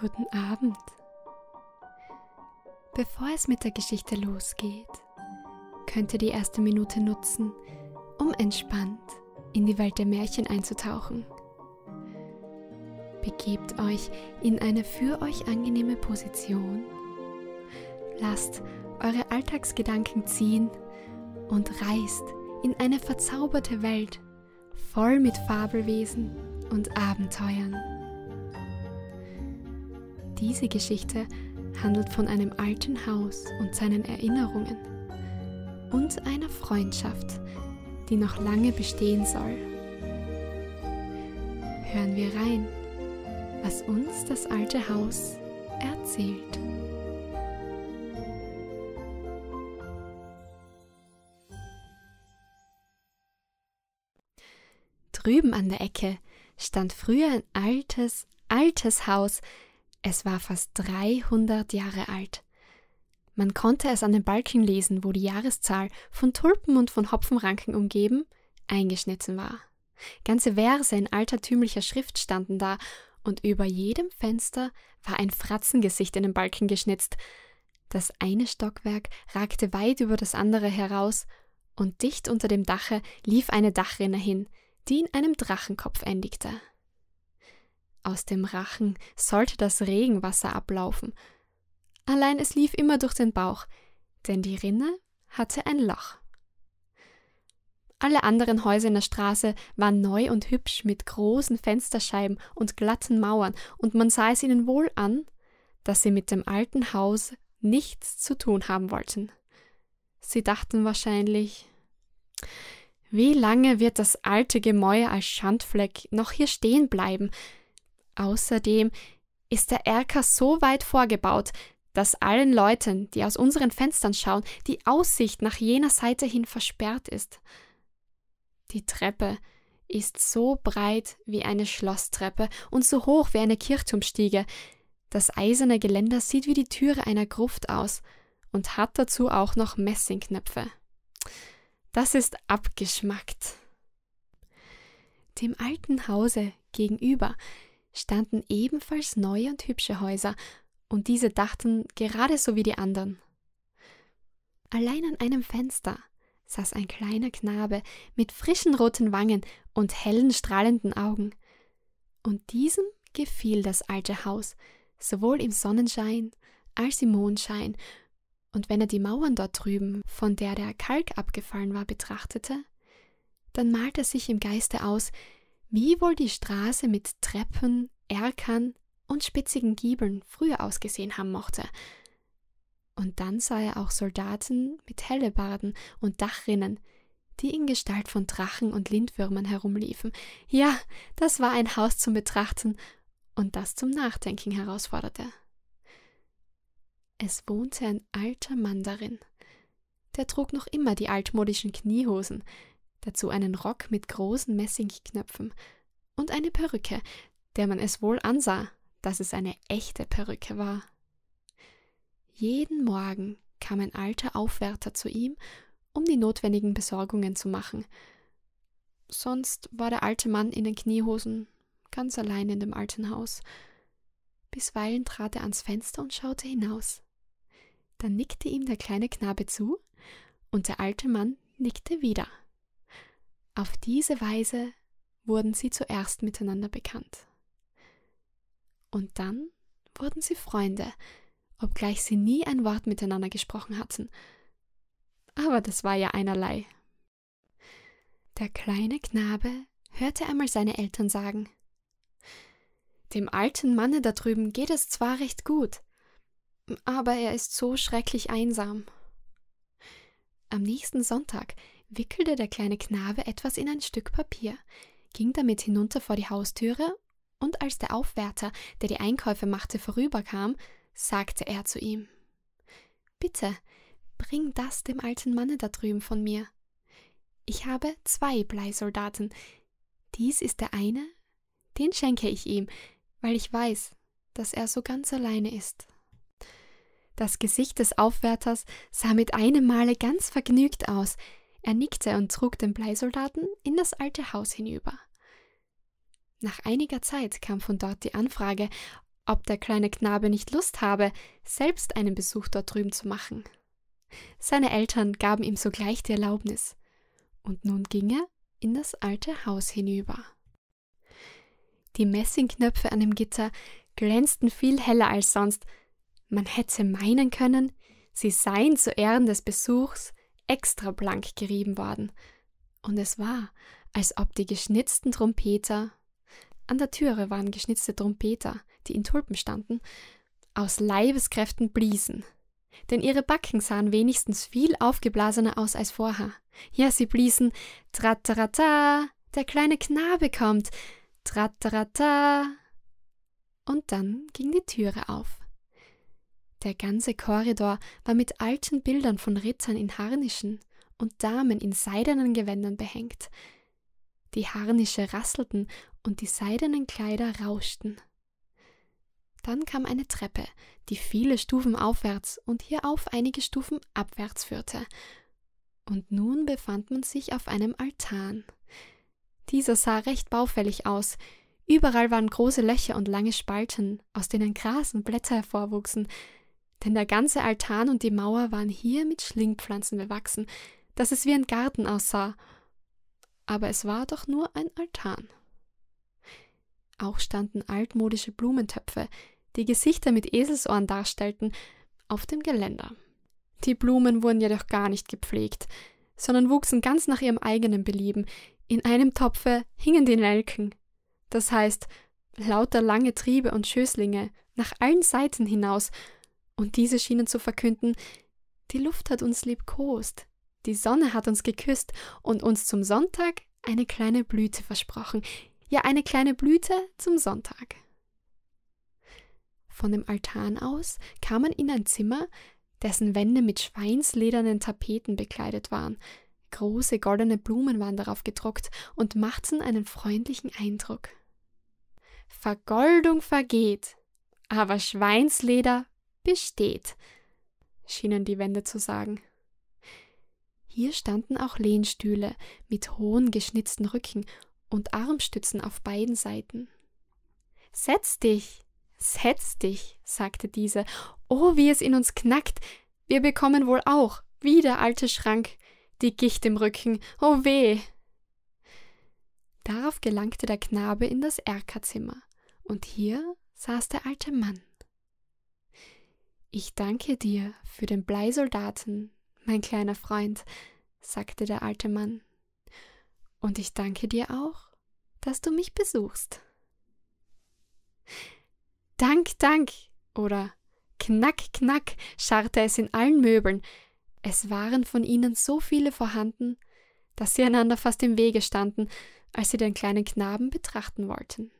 Guten Abend. Bevor es mit der Geschichte losgeht, könnt ihr die erste Minute nutzen, um entspannt in die Welt der Märchen einzutauchen. Begebt euch in eine für euch angenehme Position. Lasst eure Alltagsgedanken ziehen und reist in eine verzauberte Welt voll mit Fabelwesen und Abenteuern. Diese Geschichte handelt von einem alten Haus und seinen Erinnerungen und einer Freundschaft, die noch lange bestehen soll. Hören wir rein, was uns das alte Haus erzählt. Drüben an der Ecke stand früher ein altes, altes Haus. Es war fast 300 Jahre alt. Man konnte es an den Balken lesen, wo die Jahreszahl von Tulpen und von Hopfenranken umgeben eingeschnitten war. Ganze Verse in altertümlicher Schrift standen da, und über jedem Fenster war ein Fratzengesicht in den Balken geschnitzt. Das eine Stockwerk ragte weit über das andere heraus, und dicht unter dem Dache lief eine Dachrinne hin, die in einem Drachenkopf endigte. Aus dem Rachen sollte das Regenwasser ablaufen. Allein es lief immer durch den Bauch, denn die Rinne hatte ein Loch. Alle anderen Häuser in der Straße waren neu und hübsch mit großen Fensterscheiben und glatten Mauern, und man sah es ihnen wohl an, dass sie mit dem alten Haus nichts zu tun haben wollten. Sie dachten wahrscheinlich, wie lange wird das alte Gemäuer als Schandfleck noch hier stehen bleiben? Außerdem ist der Erker so weit vorgebaut, dass allen Leuten, die aus unseren Fenstern schauen, die Aussicht nach jener Seite hin versperrt ist. Die Treppe ist so breit wie eine Schlosstreppe und so hoch wie eine Kirchturmstiege. Das eiserne Geländer sieht wie die Türe einer Gruft aus und hat dazu auch noch Messingknöpfe. Das ist abgeschmackt. Dem alten Hause gegenüber standen ebenfalls neue und hübsche Häuser, und diese dachten gerade so wie die anderen. Allein an einem Fenster saß ein kleiner Knabe mit frischen roten Wangen und hellen strahlenden Augen. Und diesem gefiel das alte Haus, sowohl im Sonnenschein als im Mondschein, und wenn er die Mauern dort drüben, von der der Kalk abgefallen war, betrachtete, dann malte er sich im Geiste aus, wie wohl die Straße mit Treppen, Erkern und spitzigen Giebeln früher ausgesehen haben mochte. Und dann sah er auch Soldaten mit Hellebarden und Dachrinnen, die in Gestalt von Drachen und Lindwürmern herumliefen. Ja, das war ein Haus zum Betrachten und das zum Nachdenken herausforderte. Es wohnte ein alter Mann darin. Der trug noch immer die altmodischen Kniehosen, dazu einen Rock mit großen Messingknöpfen und eine Perücke, der man es wohl ansah, dass es eine echte Perücke war. Jeden Morgen kam ein alter Aufwärter zu ihm, um die notwendigen Besorgungen zu machen. Sonst war der alte Mann in den Kniehosen ganz allein in dem alten Haus. Bisweilen trat er ans Fenster und schaute hinaus. Dann nickte ihm der kleine Knabe zu, und der alte Mann nickte wieder. Auf diese Weise wurden sie zuerst miteinander bekannt. Und dann wurden sie Freunde, obgleich sie nie ein Wort miteinander gesprochen hatten. Aber das war ja einerlei. Der kleine Knabe hörte einmal seine Eltern sagen Dem alten Manne da drüben geht es zwar recht gut, aber er ist so schrecklich einsam. Am nächsten Sonntag wickelte der kleine Knabe etwas in ein Stück Papier, ging damit hinunter vor die Haustüre, und als der Aufwärter, der die Einkäufe machte, vorüberkam, sagte er zu ihm Bitte, bring das dem alten Manne da drüben von mir. Ich habe zwei Bleisoldaten. Dies ist der eine, den schenke ich ihm, weil ich weiß, dass er so ganz alleine ist. Das Gesicht des Aufwärters sah mit einem Male ganz vergnügt aus. Er nickte und trug den Bleisoldaten in das alte Haus hinüber. Nach einiger Zeit kam von dort die Anfrage, ob der kleine Knabe nicht Lust habe, selbst einen Besuch dort drüben zu machen. Seine Eltern gaben ihm sogleich die Erlaubnis, und nun ging er in das alte Haus hinüber. Die Messingknöpfe an dem Gitter glänzten viel heller als sonst. Man hätte meinen können, sie seien zu Ehren des Besuchs extra blank gerieben worden. Und es war, als ob die geschnitzten Trompeter an der Türe waren geschnitzte Trompeter, die in Tulpen standen, aus Leibeskräften bliesen. Denn ihre Backen sahen wenigstens viel aufgeblasener aus als vorher. Ja, sie bliesen Tratarata, der kleine Knabe kommt, Tratarata. Und dann ging die Türe auf. Der ganze Korridor war mit alten Bildern von Rittern in Harnischen und Damen in seidenen Gewändern behängt. Die Harnische rasselten und die seidenen Kleider rauschten. Dann kam eine Treppe, die viele Stufen aufwärts und hierauf einige Stufen abwärts führte. Und nun befand man sich auf einem Altan. Dieser sah recht baufällig aus. Überall waren große Löcher und lange Spalten, aus denen Gras und Blätter hervorwuchsen, denn der ganze Altan und die Mauer waren hier mit Schlingpflanzen bewachsen, dass es wie ein Garten aussah. Aber es war doch nur ein Altan. Auch standen altmodische Blumentöpfe, die Gesichter mit Eselsohren darstellten, auf dem Geländer. Die Blumen wurden jedoch gar nicht gepflegt, sondern wuchsen ganz nach ihrem eigenen Belieben. In einem Topfe hingen die Nelken, das heißt lauter lange Triebe und Schößlinge nach allen Seiten hinaus, und diese schienen zu verkünden, die Luft hat uns liebkost, die Sonne hat uns geküsst und uns zum Sonntag eine kleine Blüte versprochen, ja eine kleine Blüte zum Sonntag. Von dem Altan aus kam man in ein Zimmer, dessen Wände mit schweinsledernen Tapeten bekleidet waren. Große goldene Blumen waren darauf gedruckt und machten einen freundlichen Eindruck. Vergoldung vergeht, aber Schweinsleder besteht, schienen die Wände zu sagen. Hier standen auch Lehnstühle mit hohen geschnitzten Rücken und Armstützen auf beiden Seiten. Setz dich, setz dich, sagte diese. Oh, wie es in uns knackt. Wir bekommen wohl auch, wie der alte Schrank, die Gicht im Rücken. Oh weh. Darauf gelangte der Knabe in das Erkerzimmer, und hier saß der alte Mann. Ich danke dir für den Bleisoldaten, mein kleiner Freund, sagte der alte Mann. Und ich danke dir auch, dass du mich besuchst. Dank, Dank oder Knack, Knack scharrte es in allen Möbeln. Es waren von ihnen so viele vorhanden, dass sie einander fast im Wege standen, als sie den kleinen Knaben betrachten wollten.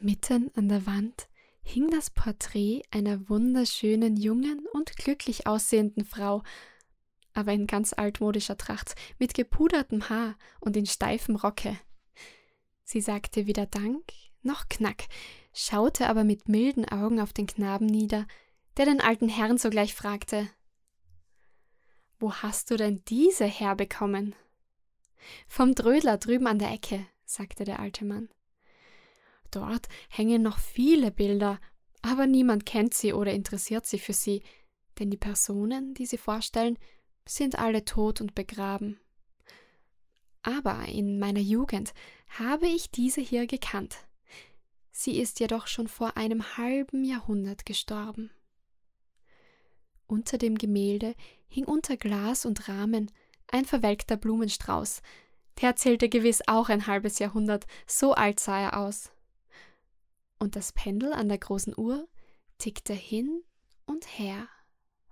Mitten an der Wand hing das Porträt einer wunderschönen, jungen und glücklich aussehenden Frau, aber in ganz altmodischer Tracht, mit gepudertem Haar und in steifem Rocke. Sie sagte weder Dank noch Knack, schaute aber mit milden Augen auf den Knaben nieder, der den alten Herrn sogleich fragte Wo hast du denn diese herbekommen? Vom Drödler drüben an der Ecke, sagte der alte Mann. Dort hängen noch viele Bilder, aber niemand kennt sie oder interessiert sich für sie, denn die Personen, die sie vorstellen, sind alle tot und begraben. Aber in meiner Jugend habe ich diese hier gekannt. Sie ist jedoch schon vor einem halben Jahrhundert gestorben. Unter dem Gemälde hing unter Glas und Rahmen ein verwelkter Blumenstrauß. Der zählte gewiss auch ein halbes Jahrhundert, so alt sah er aus. Und das Pendel an der großen Uhr tickte hin und her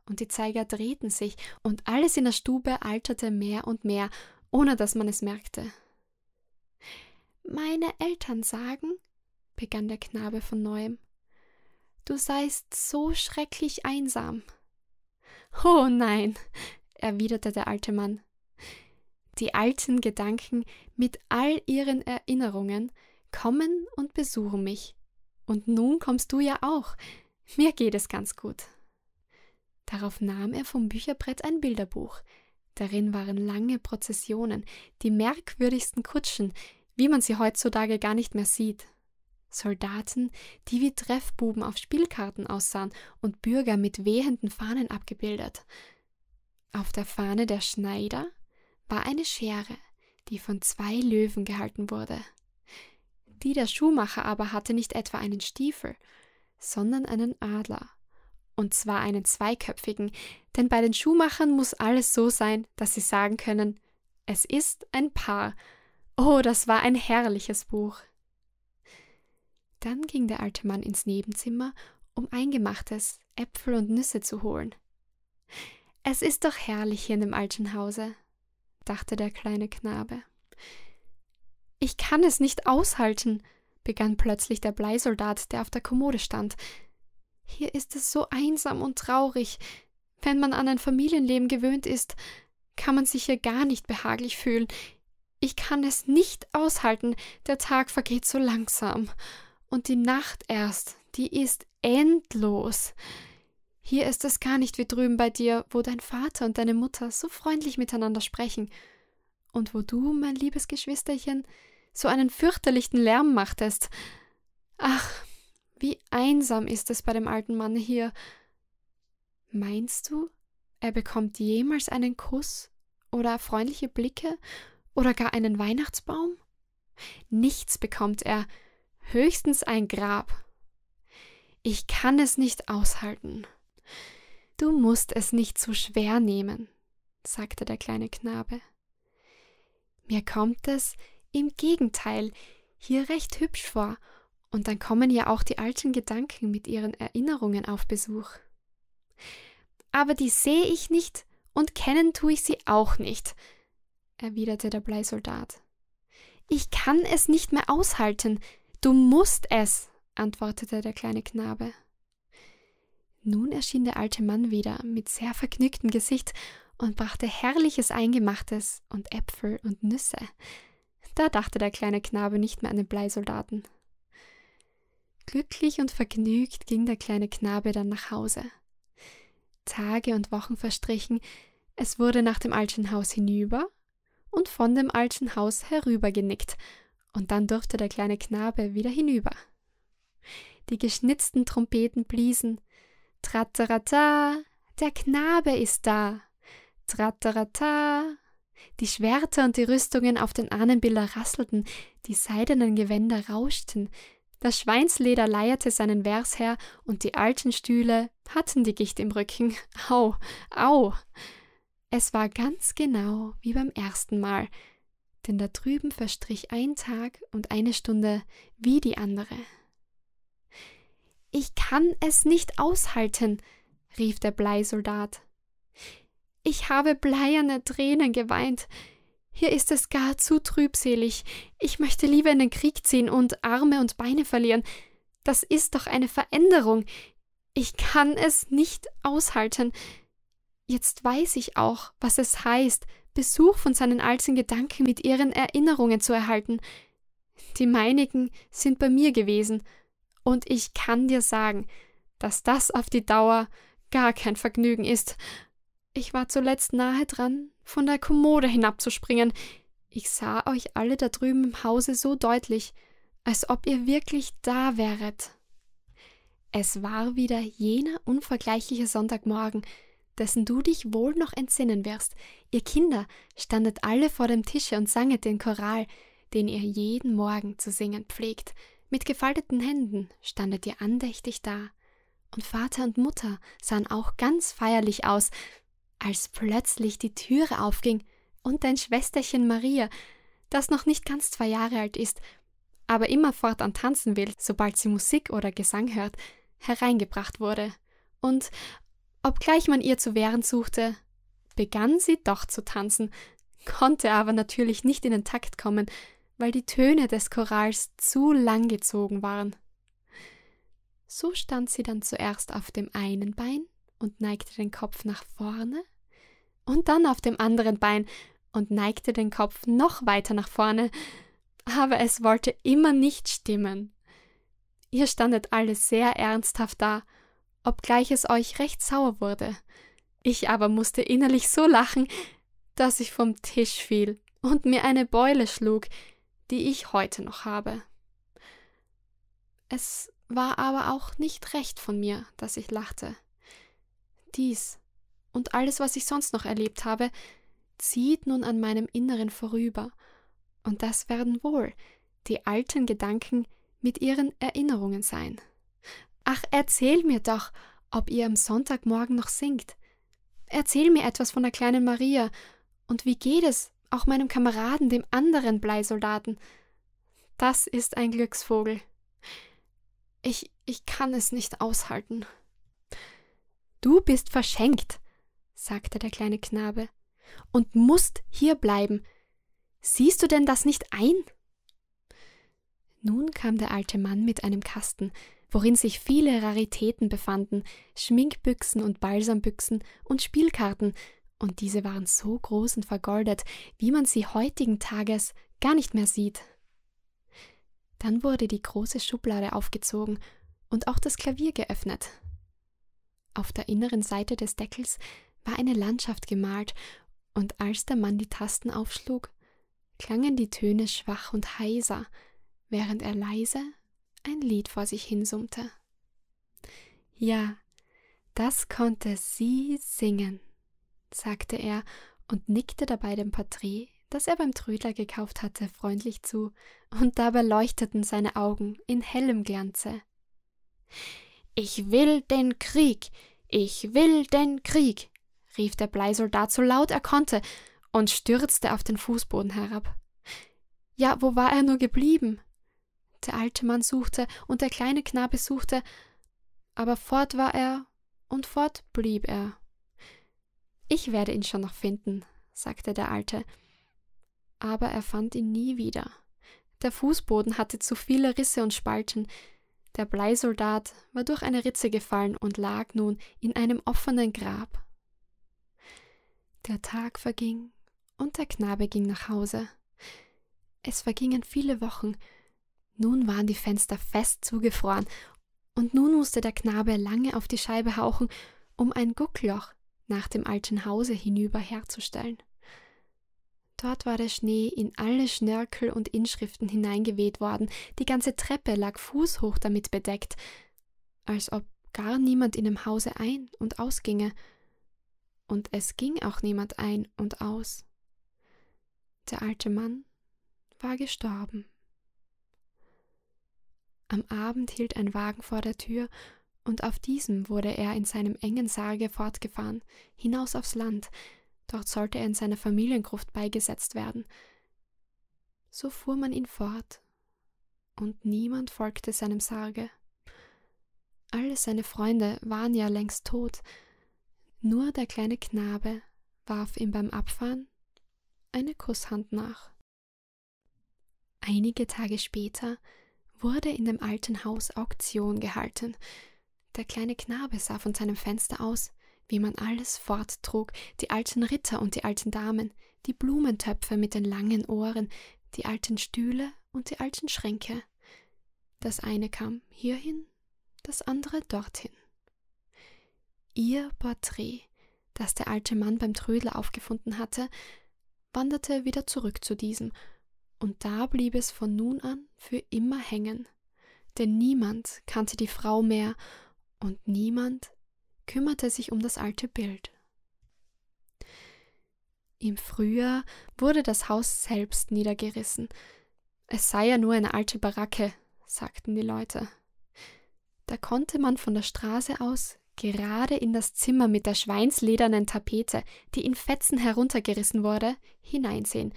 und die Zeiger drehten sich, und alles in der Stube alterte mehr und mehr, ohne dass man es merkte. Meine Eltern sagen, begann der Knabe von neuem, du seist so schrecklich einsam. Oh nein, erwiderte der alte Mann. Die alten Gedanken mit all ihren Erinnerungen kommen und besuchen mich. Und nun kommst du ja auch. Mir geht es ganz gut. Darauf nahm er vom Bücherbrett ein Bilderbuch. Darin waren lange Prozessionen, die merkwürdigsten Kutschen, wie man sie heutzutage gar nicht mehr sieht. Soldaten, die wie Treffbuben auf Spielkarten aussahen und Bürger mit wehenden Fahnen abgebildet. Auf der Fahne der Schneider war eine Schere, die von zwei Löwen gehalten wurde. Die der Schuhmacher aber hatte nicht etwa einen Stiefel, sondern einen Adler. Und zwar einen zweiköpfigen, denn bei den Schuhmachern muss alles so sein, dass sie sagen können, es ist ein Paar. Oh, das war ein herrliches Buch. Dann ging der alte Mann ins Nebenzimmer, um Eingemachtes, Äpfel und Nüsse zu holen. Es ist doch herrlich hier in dem alten Hause, dachte der kleine Knabe. Ich kann es nicht aushalten, begann plötzlich der Bleisoldat, der auf der Kommode stand. Hier ist es so einsam und traurig. Wenn man an ein Familienleben gewöhnt ist, kann man sich hier gar nicht behaglich fühlen. Ich kann es nicht aushalten, der Tag vergeht so langsam. Und die Nacht erst, die ist endlos. Hier ist es gar nicht wie drüben bei dir, wo dein Vater und deine Mutter so freundlich miteinander sprechen. Und wo du, mein liebes Geschwisterchen, so einen fürchterlichen Lärm machtest. Ach, wie einsam ist es bei dem alten Mann hier. Meinst du, er bekommt jemals einen Kuss oder freundliche Blicke oder gar einen Weihnachtsbaum? Nichts bekommt er, höchstens ein Grab. Ich kann es nicht aushalten. Du musst es nicht zu schwer nehmen, sagte der kleine Knabe. Mir kommt es im Gegenteil hier recht hübsch vor, und dann kommen ja auch die alten Gedanken mit ihren Erinnerungen auf Besuch. Aber die sehe ich nicht und kennen tue ich sie auch nicht, erwiderte der Bleisoldat. Ich kann es nicht mehr aushalten, Du musst es, antwortete der kleine Knabe. Nun erschien der alte Mann wieder mit sehr vergnügtem Gesicht und brachte herrliches Eingemachtes und Äpfel und Nüsse. Da dachte der kleine Knabe nicht mehr an den Bleisoldaten. Glücklich und vergnügt ging der kleine Knabe dann nach Hause. Tage und Wochen verstrichen, es wurde nach dem alten Haus hinüber und von dem alten Haus herübergenickt, und dann durfte der kleine Knabe wieder hinüber. Die geschnitzten Trompeten bliesen. Tratterata, der Knabe ist da. Tratterata. Die Schwerter und die Rüstungen auf den Ahnenbilder rasselten, die seidenen Gewänder rauschten, das Schweinsleder leierte seinen Vers her, und die alten Stühle hatten die Gicht im Rücken. Au, au. Es war ganz genau wie beim ersten Mal, denn da drüben verstrich ein Tag und eine Stunde wie die andere. Ich kann es nicht aushalten, rief der Bleisoldat. Ich habe bleierne Tränen geweint. Hier ist es gar zu trübselig. Ich möchte lieber in den Krieg ziehen und Arme und Beine verlieren. Das ist doch eine Veränderung. Ich kann es nicht aushalten. Jetzt weiß ich auch, was es heißt, Besuch von seinen alten Gedanken mit ihren Erinnerungen zu erhalten. Die meinigen sind bei mir gewesen, und ich kann dir sagen, dass das auf die Dauer gar kein Vergnügen ist. Ich war zuletzt nahe dran, von der Kommode hinabzuspringen. Ich sah euch alle da drüben im Hause so deutlich, als ob ihr wirklich da wäret. Es war wieder jener unvergleichliche Sonntagmorgen, dessen du dich wohl noch entsinnen wirst. Ihr Kinder standet alle vor dem Tische und sanget den Choral, den ihr jeden Morgen zu singen pflegt. Mit gefalteten Händen standet ihr andächtig da. Und Vater und Mutter sahen auch ganz feierlich aus, als plötzlich die Türe aufging und dein Schwesterchen Maria, das noch nicht ganz zwei Jahre alt ist, aber immerfort an tanzen will, sobald sie Musik oder Gesang hört, hereingebracht wurde. Und Obgleich man ihr zu wehren suchte, begann sie doch zu tanzen, konnte aber natürlich nicht in den Takt kommen, weil die Töne des Chorals zu lang gezogen waren. So stand sie dann zuerst auf dem einen Bein und neigte den Kopf nach vorne, und dann auf dem anderen Bein und neigte den Kopf noch weiter nach vorne, aber es wollte immer nicht stimmen. Ihr standet alle sehr ernsthaft da obgleich es euch recht sauer wurde. Ich aber musste innerlich so lachen, dass ich vom Tisch fiel und mir eine Beule schlug, die ich heute noch habe. Es war aber auch nicht recht von mir, dass ich lachte. Dies und alles, was ich sonst noch erlebt habe, zieht nun an meinem Inneren vorüber, und das werden wohl die alten Gedanken mit ihren Erinnerungen sein. Ach, erzähl mir doch, ob ihr am Sonntagmorgen noch singt. Erzähl mir etwas von der kleinen Maria, und wie geht es auch meinem Kameraden, dem anderen Bleisoldaten? Das ist ein Glücksvogel. Ich, ich kann es nicht aushalten. Du bist verschenkt, sagte der kleine Knabe, und musst hier bleiben. Siehst du denn das nicht ein? Nun kam der alte Mann mit einem Kasten, worin sich viele Raritäten befanden, Schminkbüchsen und Balsambüchsen und Spielkarten, und diese waren so groß und vergoldet, wie man sie heutigen Tages gar nicht mehr sieht. Dann wurde die große Schublade aufgezogen und auch das Klavier geöffnet. Auf der inneren Seite des Deckels war eine Landschaft gemalt, und als der Mann die Tasten aufschlug, klangen die Töne schwach und heiser, während er leise ein Lied vor sich hinsummte. Ja, das konnte sie singen, sagte er und nickte dabei dem Porträt, das er beim Trödler gekauft hatte, freundlich zu, und dabei leuchteten seine Augen in hellem Glanze. Ich will den Krieg, ich will den Krieg, rief der Bleisoldat so laut er konnte und stürzte auf den Fußboden herab. Ja, wo war er nur geblieben? Der alte Mann suchte und der kleine Knabe suchte, aber fort war er und fort blieb er. Ich werde ihn schon noch finden, sagte der Alte. Aber er fand ihn nie wieder. Der Fußboden hatte zu viele Risse und Spalten, der Bleisoldat war durch eine Ritze gefallen und lag nun in einem offenen Grab. Der Tag verging und der Knabe ging nach Hause. Es vergingen viele Wochen. Nun waren die Fenster fest zugefroren, und nun musste der Knabe lange auf die Scheibe hauchen, um ein Guckloch nach dem alten Hause hinüber herzustellen. Dort war der Schnee in alle Schnörkel und Inschriften hineingeweht worden, die ganze Treppe lag fußhoch damit bedeckt, als ob gar niemand in dem Hause ein und ausginge. Und es ging auch niemand ein und aus. Der alte Mann war gestorben. Am Abend hielt ein Wagen vor der Tür, und auf diesem wurde er in seinem engen Sarge fortgefahren, hinaus aufs Land, dort sollte er in seiner Familiengruft beigesetzt werden. So fuhr man ihn fort, und niemand folgte seinem Sarge. Alle seine Freunde waren ja längst tot, nur der kleine Knabe warf ihm beim Abfahren eine Kusshand nach. Einige Tage später wurde in dem alten Haus Auktion gehalten. Der kleine Knabe sah von seinem Fenster aus, wie man alles forttrug, die alten Ritter und die alten Damen, die Blumentöpfe mit den langen Ohren, die alten Stühle und die alten Schränke. Das eine kam hierhin, das andere dorthin. Ihr Porträt, das der alte Mann beim Trödler aufgefunden hatte, wanderte wieder zurück zu diesem, und da blieb es von nun an für immer hängen, denn niemand kannte die Frau mehr, und niemand kümmerte sich um das alte Bild. Im Frühjahr wurde das Haus selbst niedergerissen. Es sei ja nur eine alte Baracke, sagten die Leute. Da konnte man von der Straße aus gerade in das Zimmer mit der schweinsledernen Tapete, die in Fetzen heruntergerissen wurde, hineinsehen,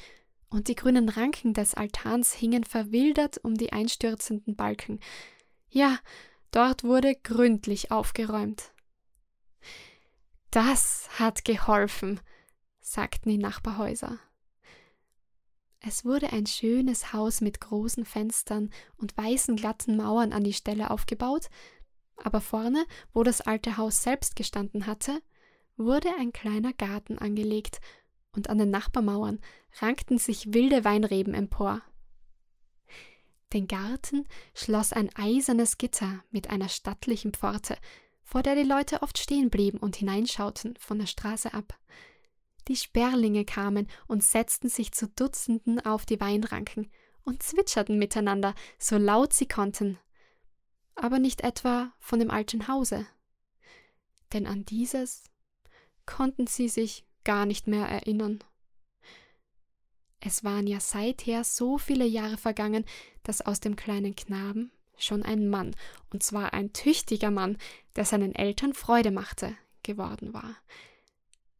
und die grünen Ranken des Altans hingen verwildert um die einstürzenden Balken. Ja, dort wurde gründlich aufgeräumt. Das hat geholfen, sagten die Nachbarhäuser. Es wurde ein schönes Haus mit großen Fenstern und weißen glatten Mauern an die Stelle aufgebaut, aber vorne, wo das alte Haus selbst gestanden hatte, wurde ein kleiner Garten angelegt, und an den Nachbarmauern rankten sich wilde Weinreben empor. Den Garten schloss ein eisernes Gitter mit einer stattlichen Pforte, vor der die Leute oft stehen blieben und hineinschauten von der Straße ab. Die Sperlinge kamen und setzten sich zu Dutzenden auf die Weinranken und zwitscherten miteinander, so laut sie konnten. Aber nicht etwa von dem alten Hause. Denn an dieses konnten sie sich gar nicht mehr erinnern. Es waren ja seither so viele Jahre vergangen, dass aus dem kleinen Knaben schon ein Mann, und zwar ein tüchtiger Mann, der seinen Eltern Freude machte, geworden war.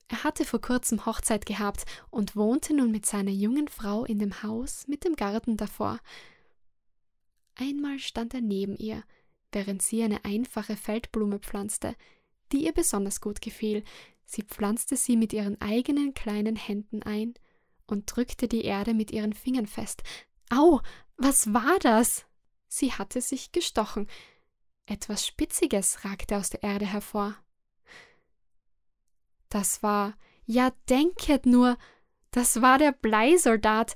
Er hatte vor kurzem Hochzeit gehabt und wohnte nun mit seiner jungen Frau in dem Haus mit dem Garten davor. Einmal stand er neben ihr, während sie eine einfache Feldblume pflanzte, die ihr besonders gut gefiel. Sie pflanzte sie mit ihren eigenen kleinen Händen ein und drückte die Erde mit ihren Fingern fest. Au, was war das? Sie hatte sich gestochen. Etwas Spitziges ragte aus der Erde hervor. Das war, ja denket nur, das war der Bleisoldat,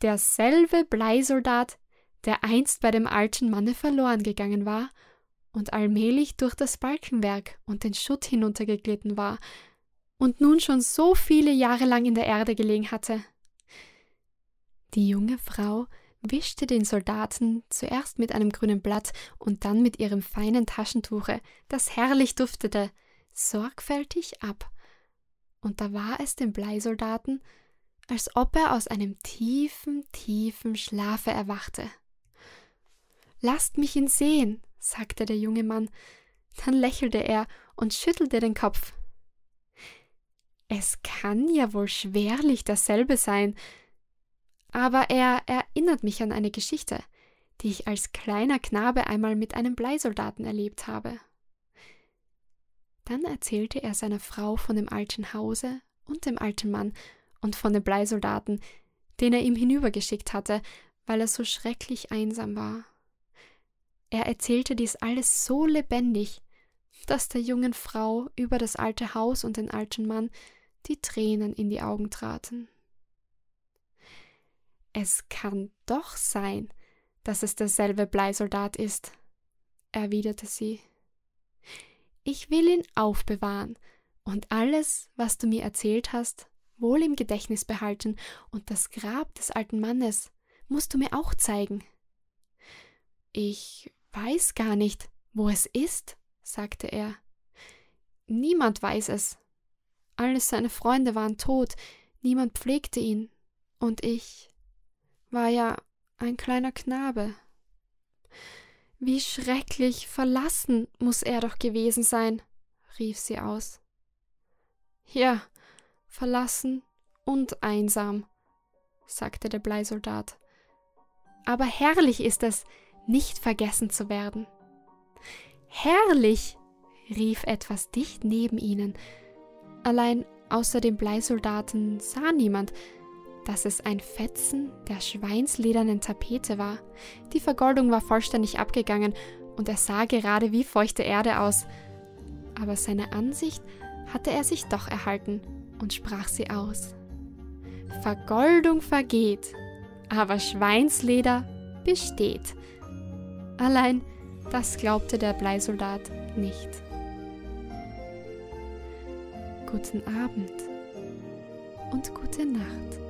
derselbe Bleisoldat, der einst bei dem alten Manne verloren gegangen war und allmählich durch das Balkenwerk und den Schutt hinuntergeglitten war und nun schon so viele Jahre lang in der Erde gelegen hatte. Die junge Frau wischte den Soldaten zuerst mit einem grünen Blatt und dann mit ihrem feinen Taschentuche, das herrlich duftete, sorgfältig ab. Und da war es dem Bleisoldaten, als ob er aus einem tiefen, tiefen Schlafe erwachte. Lasst mich ihn sehen, sagte der junge Mann. Dann lächelte er und schüttelte den Kopf. Es kann ja wohl schwerlich dasselbe sein, aber er erinnert mich an eine Geschichte, die ich als kleiner Knabe einmal mit einem Bleisoldaten erlebt habe. Dann erzählte er seiner Frau von dem alten Hause und dem alten Mann und von dem Bleisoldaten, den er ihm hinübergeschickt hatte, weil er so schrecklich einsam war. Er erzählte dies alles so lebendig, dass der jungen Frau über das alte Haus und den alten Mann die Tränen in die Augen traten. Es kann doch sein, dass es derselbe Bleisoldat ist, erwiderte sie. Ich will ihn aufbewahren und alles, was du mir erzählt hast, wohl im Gedächtnis behalten, und das Grab des alten Mannes musst du mir auch zeigen. Ich weiß gar nicht, wo es ist, sagte er. Niemand weiß es. Alle seine Freunde waren tot, niemand pflegte ihn, und ich war ja ein kleiner Knabe. Wie schrecklich verlassen muss er doch gewesen sein, rief sie aus. Ja, verlassen und einsam, sagte der Bleisoldat. Aber herrlich ist es, nicht vergessen zu werden. Herrlich! rief etwas dicht neben ihnen. Allein außer dem Bleisoldaten sah niemand, dass es ein Fetzen der schweinsledernen Tapete war. Die Vergoldung war vollständig abgegangen und er sah gerade wie feuchte Erde aus. Aber seine Ansicht hatte er sich doch erhalten und sprach sie aus. Vergoldung vergeht, aber Schweinsleder besteht. Allein das glaubte der Bleisoldat nicht. Guten Abend und gute Nacht.